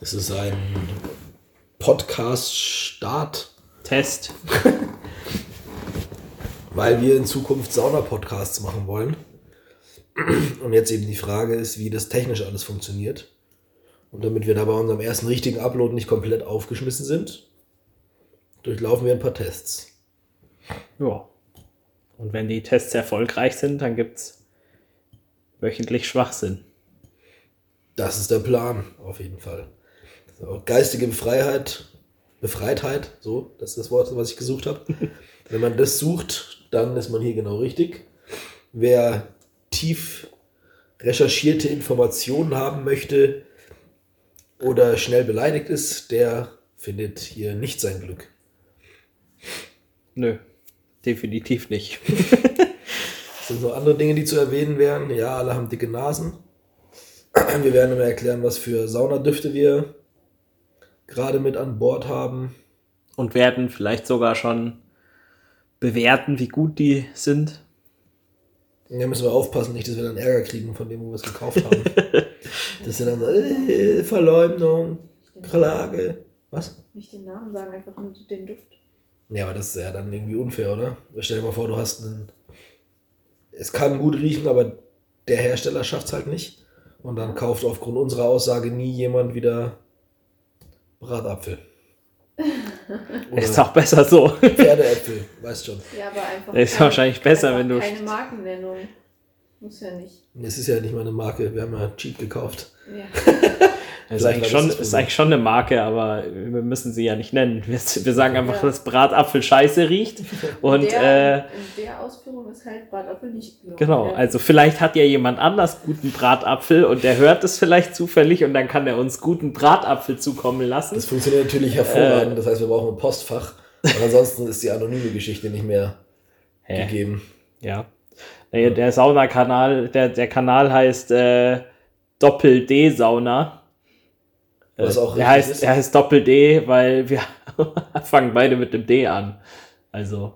Das ist ein Podcast-Start, Test. weil wir in Zukunft Sauna-Podcasts machen wollen. Und jetzt eben die Frage ist, wie das technisch alles funktioniert. Und damit wir da bei unserem ersten richtigen Upload nicht komplett aufgeschmissen sind, durchlaufen wir ein paar Tests. Ja. Und wenn die Tests erfolgreich sind, dann gibt es wöchentlich Schwachsinn. Das ist der Plan, auf jeden Fall. So, geistige Befreiheit, Befreitheit, so, das ist das Wort, was ich gesucht habe. Wenn man das sucht, dann ist man hier genau richtig. Wer tief recherchierte Informationen haben möchte oder schnell beleidigt ist, der findet hier nicht sein Glück. Nö, definitiv nicht. Es sind so andere Dinge, die zu erwähnen wären. Ja, alle haben dicke Nasen. Wir werden immer erklären, was für Saunadüfte wir gerade mit an Bord haben. Und werden vielleicht sogar schon bewerten, wie gut die sind. Da müssen wir aufpassen, nicht, dass wir dann Ärger kriegen von dem, wo wir es gekauft haben. das sind dann so, äh, Verleumdung, Klage. Was? Nicht den Namen sagen, einfach nur den Duft. Ja, aber das ist ja dann irgendwie unfair, oder? Stell dir mal vor, du hast einen. Es kann gut riechen, aber der Hersteller schafft es halt nicht. Und dann kauft aufgrund unserer Aussage nie jemand wieder Bratapfel. Ist auch besser so. Pferdeäpfel, weißt schon. Ja, aber einfach. Ist keine- wahrscheinlich besser, wenn du- Keine Markennennung. Muss ja nicht. Es ist ja nicht mal eine Marke, wir haben ja cheap gekauft. Ja. Das ist eigentlich, schon, ist eigentlich schon eine Marke, aber wir müssen sie ja nicht nennen. Wir, wir sagen einfach, Ja. dass Bratapfel scheiße riecht. Und der, äh, in der Ausführung ist halt Bratapfel nicht gelungen. genau, Ja. also vielleicht hat ja jemand anders guten Bratapfel und der hört es vielleicht zufällig und dann kann er uns guten Bratapfel zukommen lassen. Das funktioniert natürlich hervorragend, das heißt, wir brauchen ein Postfach. Und ansonsten ist die anonyme Geschichte nicht mehr Hä? gegeben. Ja. Der, der Saunakanal, der, der Kanal heißt äh, Doppel-D-Sauna. Äh, Was auch der heißt, ist. der heißt Doppel-D, weil wir fangen beide mit dem D an. Also,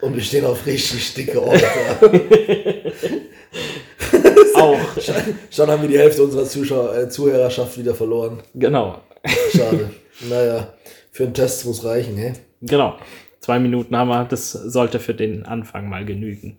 Und wir stehen auf richtig dicke Orte. auch. schon, haben wir die Hälfte unserer Zuschauer, äh, Zuhörerschaft wieder verloren. genau. Schade. naja, für einen Test muss reichen, hä? Genau. Zwei Minuten haben wir, das sollte für den Anfang mal genügen.